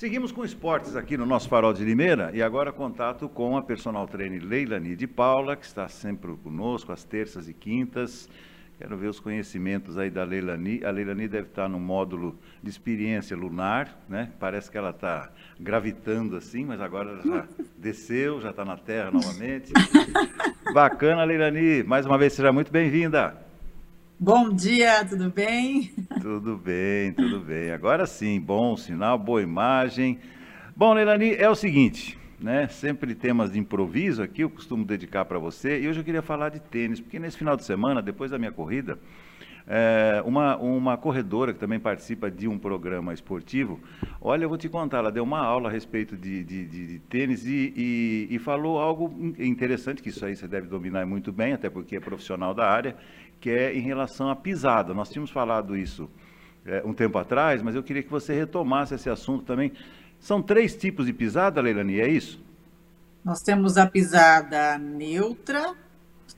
Seguimos com esportes aqui no nosso Farol de Limeira e agora contato com a personal trainer Leilani de Paula, que está sempre conosco às terças e quintas. Quero ver os conhecimentos aí da Leilani. A Leilani deve estar no módulo de experiência lunar, né? Parece que ela está gravitando assim, mas agora já desceu, já está na Terra novamente. Bacana, Leilani. Mais uma vez, seja muito bem-vinda. Bom dia, tudo bem? Tudo bem, tudo bem. Agora sim, bom sinal, boa imagem. Bom, Leilani, é o seguinte, né? Sempre temas de improviso aqui, eu costumo dedicar para você. E hoje eu queria falar de tênis, porque nesse final de semana, depois da minha corrida, é, uma, uma corredora que também participa de um programa esportivo, olha, eu vou te contar, ela deu uma aula a respeito de, de, de, de tênis e, e, e, falou algo interessante, que isso aí você deve dominar muito bem, até porque é profissional da área, que é em relação à pisada. Nós tínhamos falado isso é, um tempo atrás, mas eu queria que você retomasse esse assunto também. São três tipos de pisada, Leilani, é isso? Nós temos a pisada neutra,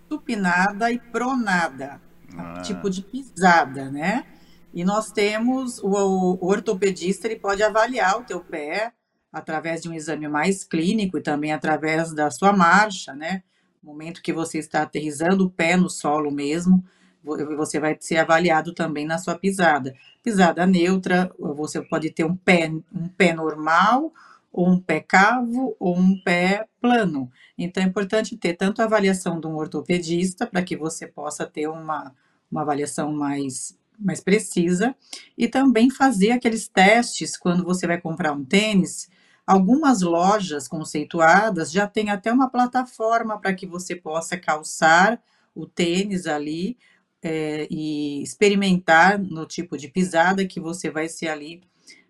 supinada e pronada. Ah. Tipo de pisada, né? E nós temos o, o, ortopedista, ele pode avaliar o teu pé através de um exame mais clínico e também através da sua marcha, né? momento que você está aterrizando o pé no solo mesmo, você vai ser avaliado também na sua pisada. Pisada neutra, você pode ter um pé, um pé normal, ou um pé cavo, ou um pé plano. Então, é importante ter tanto a avaliação de um ortopedista, para que você possa ter uma, uma avaliação mais, mais precisa, e também fazer aqueles testes quando você vai comprar um tênis, Algumas lojas conceituadas já têm até uma plataforma para que você possa calçar o tênis ali é, e experimentar no tipo de pisada que você vai ser ali,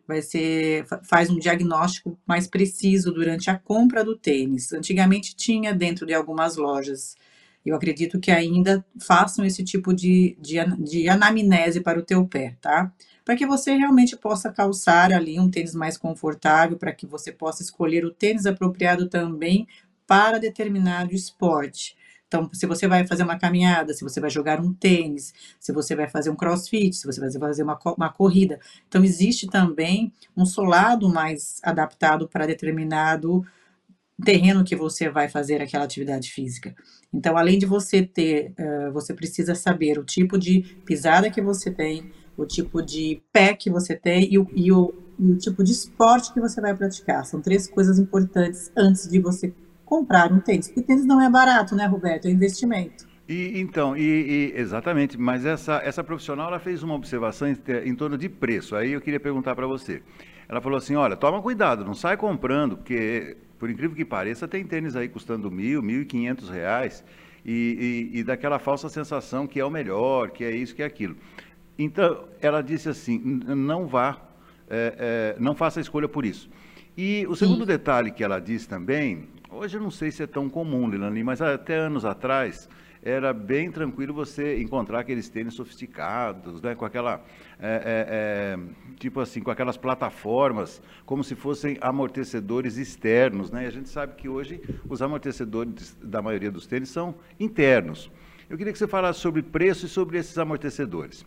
vai ser, faz um diagnóstico mais preciso durante a compra do tênis. Antigamente tinha dentro de algumas lojas. Eu acredito que ainda façam esse tipo de, de, de anamnese para o teu pé, tá? para que você realmente possa calçar ali um tênis mais confortável, para que você possa escolher o tênis apropriado também para determinado esporte. Então, se você vai fazer uma caminhada, se você vai jogar um tênis, se você vai fazer um crossfit, se você vai fazer uma, uma corrida. Então, existe também um solado mais adaptado para determinado terreno que você vai fazer aquela atividade física. Então, além de você ter, uh, você precisa saber o tipo de pisada que você tem, o tipo de pé que você tem e o, e o, e o tipo de esporte que você vai praticar. São três coisas importantes antes de você comprar um tênis. Porque tênis não é barato, né, Roberto? É investimento. E, então, e, e, exatamente, mas essa, essa profissional ela fez uma observação em, em torno de preço. Aí eu queria perguntar para você. Ela falou assim: olha, toma cuidado, não sai comprando, porque, por incrível que pareça, tem tênis aí custando mil, mil e quinhentos reais, e, e, e daquela falsa sensação que é o melhor, que é isso, que é aquilo. Então, ela disse assim: não vá, é, é, não faça a escolha por isso. E o segundo Sim. detalhe que ela disse também, hoje eu não sei se é tão comum, Lilani, mas até anos atrás era bem tranquilo você encontrar aqueles tênis sofisticados, né, com aquela, é, é, é, tipo assim, com aquelas plataformas, como se fossem amortecedores externos, né? E a gente sabe que hoje os amortecedores da maioria dos tênis são internos. Eu queria que você falasse sobre preço e sobre esses amortecedores.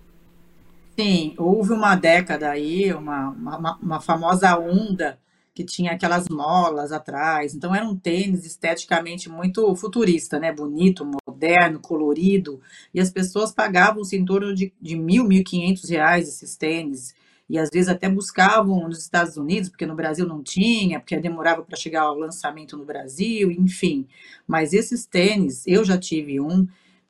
Sim, houve uma década aí, uma, uma, uma famosa onda que tinha aquelas molas atrás. Então era um tênis esteticamente muito futurista, né? Bonito, moderno, colorido. E as pessoas pagavam-se em torno de, de mil, mil quinhentos reais esses tênis. E às vezes até buscavam nos Estados Unidos, porque no Brasil não tinha, porque demorava para chegar ao lançamento no Brasil, enfim. Mas esses tênis, eu já tive um,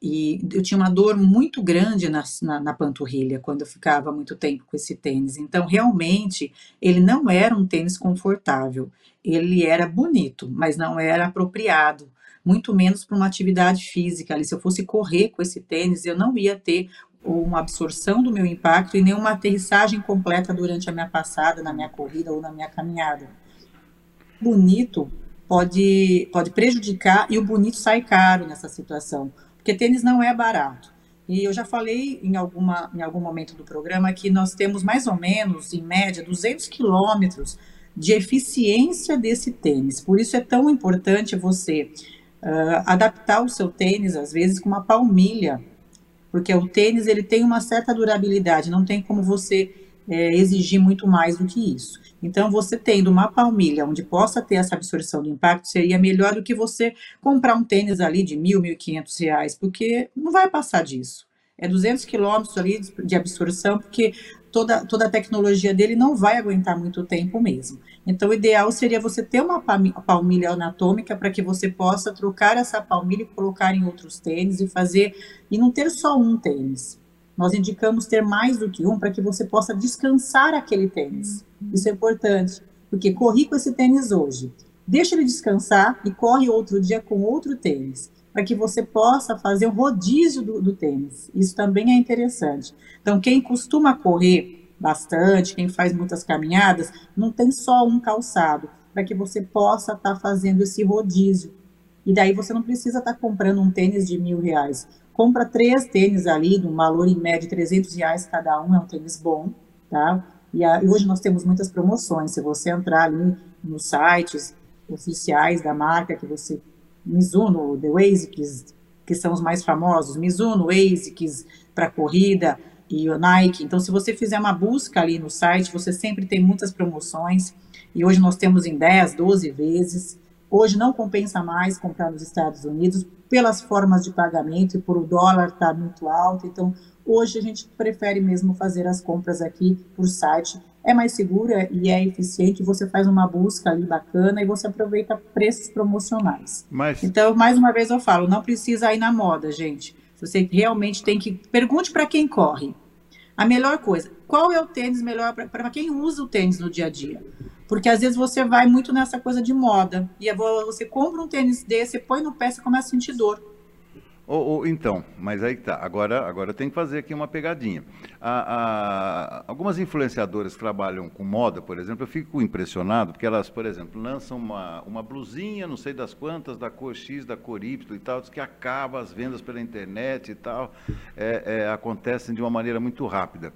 e eu tinha uma dor muito grande na, na, na, panturrilha quando eu ficava muito tempo com esse tênis. Então, realmente, ele não era um tênis confortável. Ele era bonito, mas não era apropriado. Muito menos para uma atividade física. Ali, se eu fosse correr com esse tênis, eu não ia ter uma absorção do meu impacto e nenhuma aterrissagem completa durante a minha passada, na minha corrida ou na minha caminhada. Bonito pode, pode prejudicar e o bonito sai caro nessa situação porque tênis não é barato. E eu já falei em, alguma, em algum momento do programa que nós temos mais ou menos, em média, 200 quilômetros de eficiência desse tênis. Por isso é tão importante você uh, adaptar o seu tênis, às vezes, com uma palmilha, porque o tênis ele tem uma certa durabilidade, não tem como você é, exigir muito mais do que isso. Então, você tendo uma palmilha onde possa ter essa absorção do impacto, seria melhor do que você comprar um tênis ali de mil, mil e quinhentos reais, porque não vai passar disso. É 200 quilômetros ali de absorção, porque toda, toda a tecnologia dele não vai aguentar muito tempo mesmo. Então, o ideal seria você ter uma palmilha anatômica para que você possa trocar essa palmilha e colocar em outros tênis e fazer, e não ter só um tênis. Nós indicamos ter mais do que um para que você possa descansar aquele tênis. Isso é importante, porque corri com esse tênis hoje. Deixa ele descansar e corre outro dia com outro tênis, para que você possa fazer um rodízio do, do tênis. Isso também é interessante. Então, quem costuma correr bastante, quem faz muitas caminhadas, não tem só um calçado, para que você possa estar tá fazendo esse rodízio. E daí você não precisa estar tá comprando um tênis de mil reais. Compra três tênis ali, de um valor em média de 300 reais cada um, é um tênis bom, tá? E, a, e hoje nós temos muitas promoções, se você entrar ali nos sites oficiais da marca, que você, Mizuno, The ASICS, que são os mais famosos, Mizuno, ASICS para corrida e o Nike, então se você fizer uma busca ali no site, você sempre tem muitas promoções, e hoje nós temos em 10, 12 vezes, Hoje não compensa mais comprar nos Estados Unidos pelas formas de pagamento e por o dólar estar tá muito alto. Então, hoje a gente prefere mesmo fazer as compras aqui por site. É mais segura e é eficiente. Você faz uma busca ali bacana e você aproveita preços promocionais. Mas... Então, mais uma vez eu falo, não precisa ir na moda, gente. Você realmente tem que pergunte para quem corre. A melhor coisa, qual é o tênis melhor para quem usa o tênis no dia a dia? Porque às vezes você vai muito nessa coisa de moda. E você compra um tênis desse, põe no pé, você começa a sentir dor. Oh, oh, então, mas aí tá. Agora, agora eu tenho que fazer aqui uma pegadinha. algumas influenciadoras que trabalham com moda, por exemplo, eu fico impressionado porque elas, por exemplo, lançam uma, uma blusinha, não sei das quantas, da cor X, da cor Y e tal, que acaba as vendas pela internet e tal, é, é, acontecem de uma maneira muito rápida.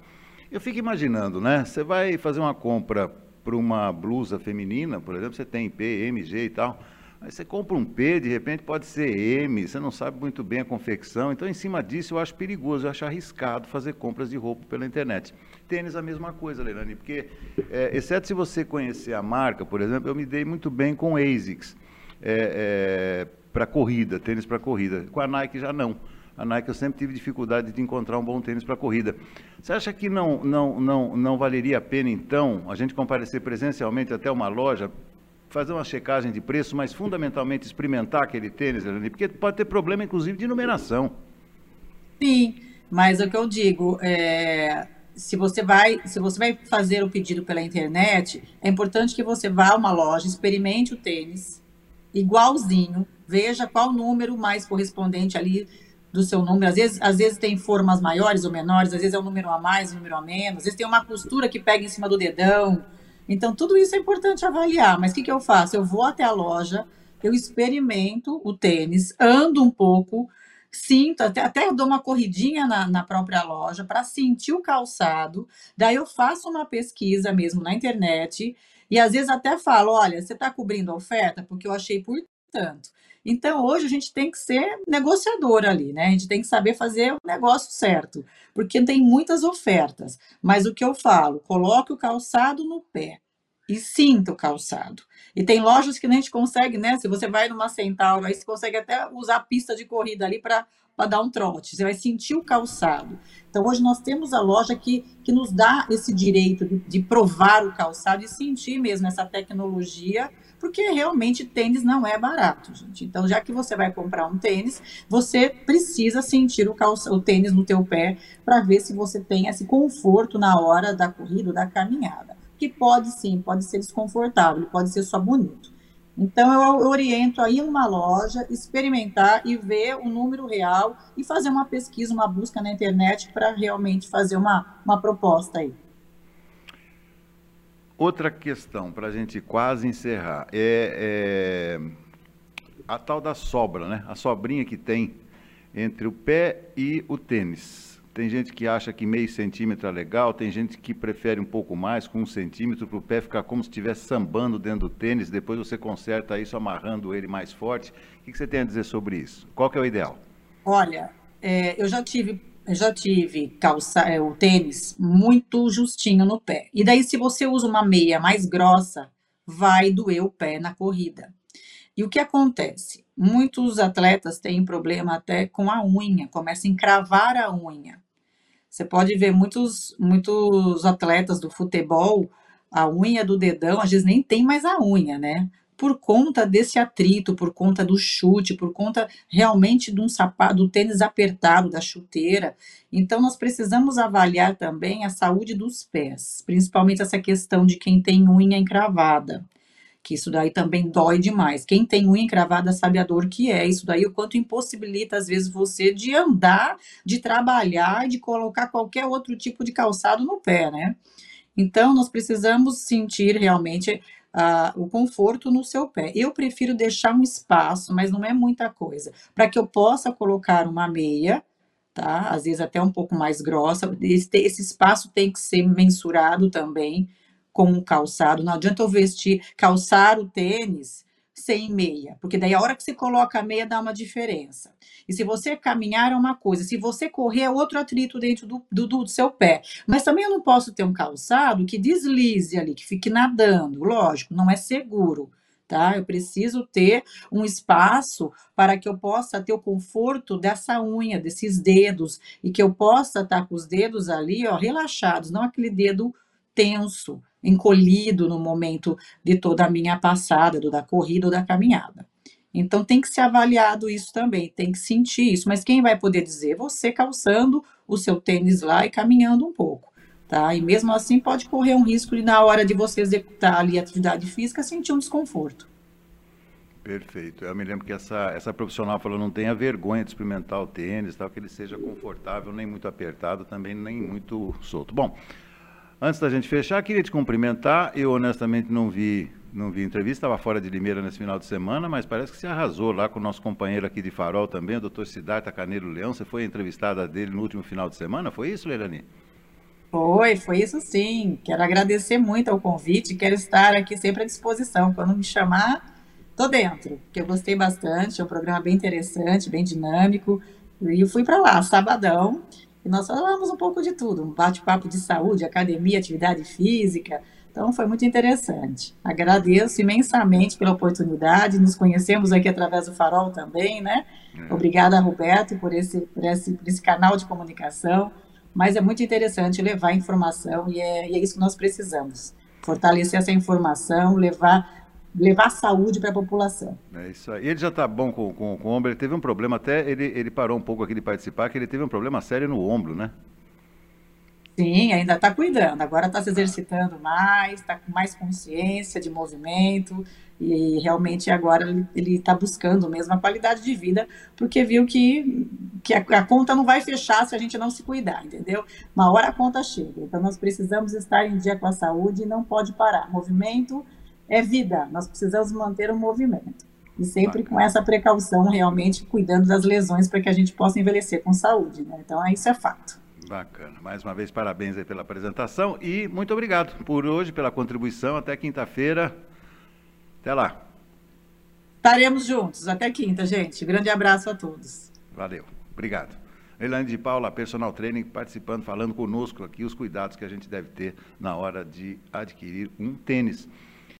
Eu fico imaginando, né? Você vai fazer uma compra para uma blusa feminina, por exemplo, você tem P, M, G e tal. Aí você compra um P, de repente pode ser M, você não sabe muito bem a confecção. Então, em cima disso, eu acho perigoso, eu acho arriscado fazer compras de roupa pela internet. Tênis, a mesma coisa, Leilani, porque, é, exceto se você conhecer a marca, por exemplo, eu me dei muito bem com ASICS é, é, para corrida, tênis para corrida. Com a Nike já não a Nike eu sempre tive dificuldade de encontrar um bom tênis para corrida. Você acha que não, não, não, não valeria a pena, então, a gente comparecer presencialmente até uma loja, fazer uma checagem de preço, mas fundamentalmente experimentar aquele tênis, porque pode ter problema, inclusive, de numeração. Sim, mas é o que eu digo, é, se você vai, se você vai fazer o pedido pela internet, é importante que você vá a uma loja, experimente o tênis, igualzinho, veja qual número mais correspondente ali do seu número. Às vezes, às vezes tem formas maiores ou menores, às vezes é um número a mais, um número a menos, às vezes tem uma costura que pega em cima do dedão. Então, tudo isso é importante avaliar. Mas o que, que eu faço? Eu vou até a loja, eu experimento o tênis, ando um pouco, sinto, até, até dou uma corridinha na, na própria loja para sentir o calçado. Daí eu faço uma pesquisa mesmo na internet e às vezes até falo: olha, você está cobrindo a oferta? Porque eu achei por tanto. Então, hoje a gente tem que ser negociador ali, né? A gente tem que saber fazer o negócio certo, porque tem muitas ofertas. Mas o que eu falo, coloque o calçado no pé e sinta o calçado. E tem lojas que a gente consegue, né? Se você vai numa Centauro, aí você consegue até usar a pista de corrida ali para dar um trote. Você vai sentir o calçado. Então, hoje nós temos a loja que, que nos dá esse direito de, de provar o calçado e sentir mesmo essa tecnologia porque realmente tênis não é barato, gente. Então, já que você vai comprar um tênis, você precisa sentir o, calça, o tênis no teu pé para ver se você tem esse conforto na hora da corrida, da caminhada. Que pode sim, pode ser desconfortável, pode ser só bonito. Então, eu oriento a ir numa loja, experimentar e ver o número real e fazer uma pesquisa, uma busca na internet para realmente fazer uma, uma proposta aí. Outra questão, para a gente quase encerrar, é, é, a tal da sobra, né? A sobrinha que tem entre o pé e o tênis. Tem gente que acha que meio centímetro é legal, tem gente que prefere um pouco mais, com um centímetro, para o pé ficar como se estivesse sambando dentro do tênis, depois você conserta isso amarrando ele mais forte. O que você tem a dizer sobre isso? Qual que é o ideal? Olha, é, eu já tive eu já tive calça, é, o tênis muito justinho no pé. E daí, se você usa uma meia mais grossa, vai doer o pé na corrida. E o que acontece? Muitos atletas têm problema até com a unha, começa a encravar a unha. Você pode ver muitos, muitos atletas do futebol, a unha do dedão, às vezes nem tem mais a unha, né? Por conta desse atrito, por conta do chute, por conta realmente de um sapato, do tênis apertado, da chuteira. Então, nós precisamos avaliar também a saúde dos pés, principalmente essa questão de quem tem unha encravada que isso daí também dói demais. Quem tem unha encravada sabe a dor que é. Isso daí o quanto impossibilita às vezes você de andar, de trabalhar, de colocar qualquer outro tipo de calçado no pé, né? Então nós precisamos sentir realmente uh, o conforto no seu pé. Eu prefiro deixar um espaço, mas não é muita coisa, para que eu possa colocar uma meia tá? Às vezes até um pouco mais grossa. Esse, esse espaço tem que ser mensurado também com o calçado. Não adianta eu vestir, calçar o tênis sem meia, porque daí a hora que você coloca a meia dá uma diferença. E se você caminhar é uma coisa, se você correr é outro atrito dentro do, do, do seu pé. Mas também eu não posso ter um calçado que deslize ali, que fique nadando. Lógico, não é seguro. Tá? Eu preciso ter um espaço para que eu possa ter o conforto dessa unha, desses dedos, e que eu possa estar com os dedos ali, ó, relaxados, não aquele dedo tenso, encolhido no momento de toda a minha passada, do, da corrida ou da caminhada. Então tem que ser avaliado isso também, tem que sentir isso. Mas quem vai poder dizer? Você calçando o seu tênis lá e caminhando um pouco. Tá? E mesmo assim pode correr um risco de na hora de você executar ali a atividade física sentir um desconforto. Perfeito. Eu me lembro que essa, essa profissional falou não tenha vergonha de experimentar o tênis, tal, que ele seja confortável, nem muito apertado, também nem muito solto. Bom, Antes da gente fechar, queria te cumprimentar. Eu honestamente não vi, não vi entrevista, estava fora de Limeira nesse final de semana, mas parece que se arrasou lá com o nosso companheiro aqui de Farol também, o doutor Siddhartha Caneiro Leão. Você foi entrevistada dele no último final de semana, foi isso, Leilani? Foi, foi isso sim. Quero agradecer muito ao convite, quero estar aqui sempre à disposição. Quando me chamar, tô dentro, porque eu gostei bastante, é um programa bem interessante, bem dinâmico. E eu fui para lá, sabadão, e nós falamos um pouco de tudo, um bate-papo de saúde, academia, atividade física. Então foi muito interessante. Agradeço imensamente pela oportunidade. Nos conhecemos aqui através do Farol também, né? É. Obrigada, Roberto, por esse, por esse, por esse canal de comunicação. Mas é muito interessante levar informação e é, e é isso que nós precisamos. Fortalecer essa informação, levar levar saúde para a população. É isso aí. Ele já está bom com, com, com, o ombro, ele teve um problema até, ele, ele parou um pouco aqui de participar, que ele teve um problema sério no ombro, né? Sim, ainda está cuidando, agora está se exercitando mais, está com mais consciência de movimento e realmente agora ele está buscando mesmo a qualidade de vida, porque viu que, que a, a, conta não vai fechar se a gente não se cuidar, entendeu? Uma hora a conta chega, então nós precisamos estar em dia com a saúde e não pode parar. Movimento é vida, nós precisamos manter o movimento. E sempre com essa precaução, realmente cuidando das lesões para que a gente possa envelhecer com saúde. Né? Então, isso é fato. Bacana. Mais uma vez, parabéns aí pela apresentação e muito obrigado por hoje, pela contribuição. Até quinta-feira. Até lá. Estaremos juntos. Até quinta, gente. Grande abraço a todos. Valeu. Obrigado. Elane de Paula, personal training, participando, falando conosco aqui os cuidados que a gente deve ter na hora de adquirir um tênis.